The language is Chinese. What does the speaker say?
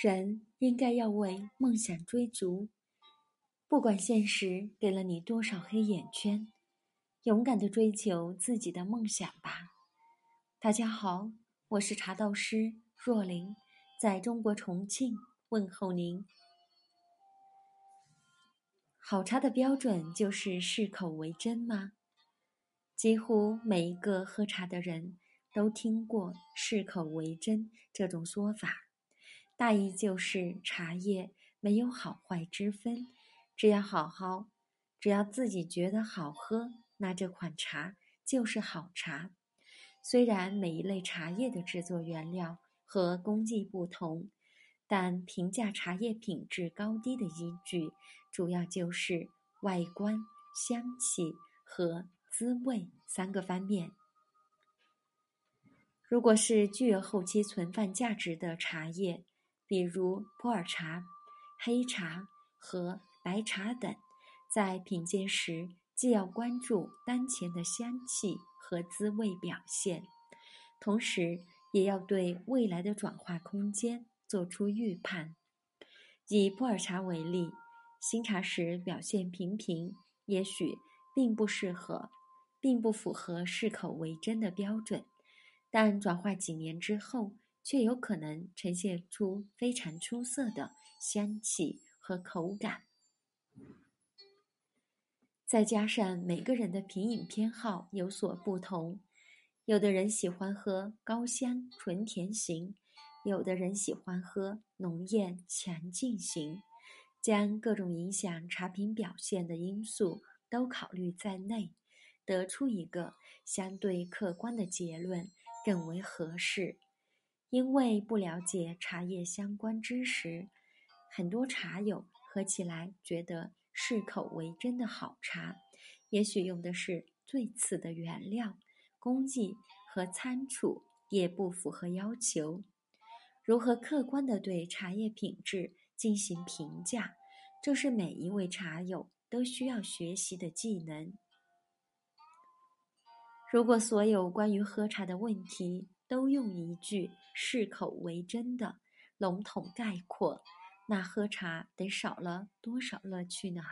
人应该要为梦想追逐，不管现实给了你多少黑眼圈，勇敢的追求自己的梦想吧。大家好，我是茶道师若琳，在中国重庆问候您。好茶的标准就是适口为真吗？几乎每一个喝茶的人都听过“适口为真”这种说法。大意就是茶叶没有好坏之分，只要好好，只要自己觉得好喝，那这款茶就是好茶。虽然每一类茶叶的制作原料和工艺不同，但评价茶叶品质高低的依据主要就是外观、香气和滋味三个方面。如果是具有后期存放价值的茶叶，比如普洱茶、黑茶和白茶等，在品鉴时既要关注当前的香气和滋味表现，同时也要对未来的转化空间做出预判。以普洱茶为例，新茶时表现平平，也许并不适合，并不符合适口为真的标准，但转化几年之后。却有可能呈现出非常出色的香气和口感。再加上每个人的品饮偏好有所不同，有的人喜欢喝高香纯甜型，有的人喜欢喝浓艳强劲型，将各种影响茶品表现的因素都考虑在内，得出一个相对客观的结论更为合适。因为不了解茶叶相关知识，很多茶友喝起来觉得适口为真的好茶，也许用的是最次的原料，工艺和仓储也不符合要求。如何客观地对茶叶品质进行评价，这是每一位茶友都需要学习的技能。如果所有关于喝茶的问题，都用一句“适口为真”的笼统概括，那喝茶得少了多少乐趣呢？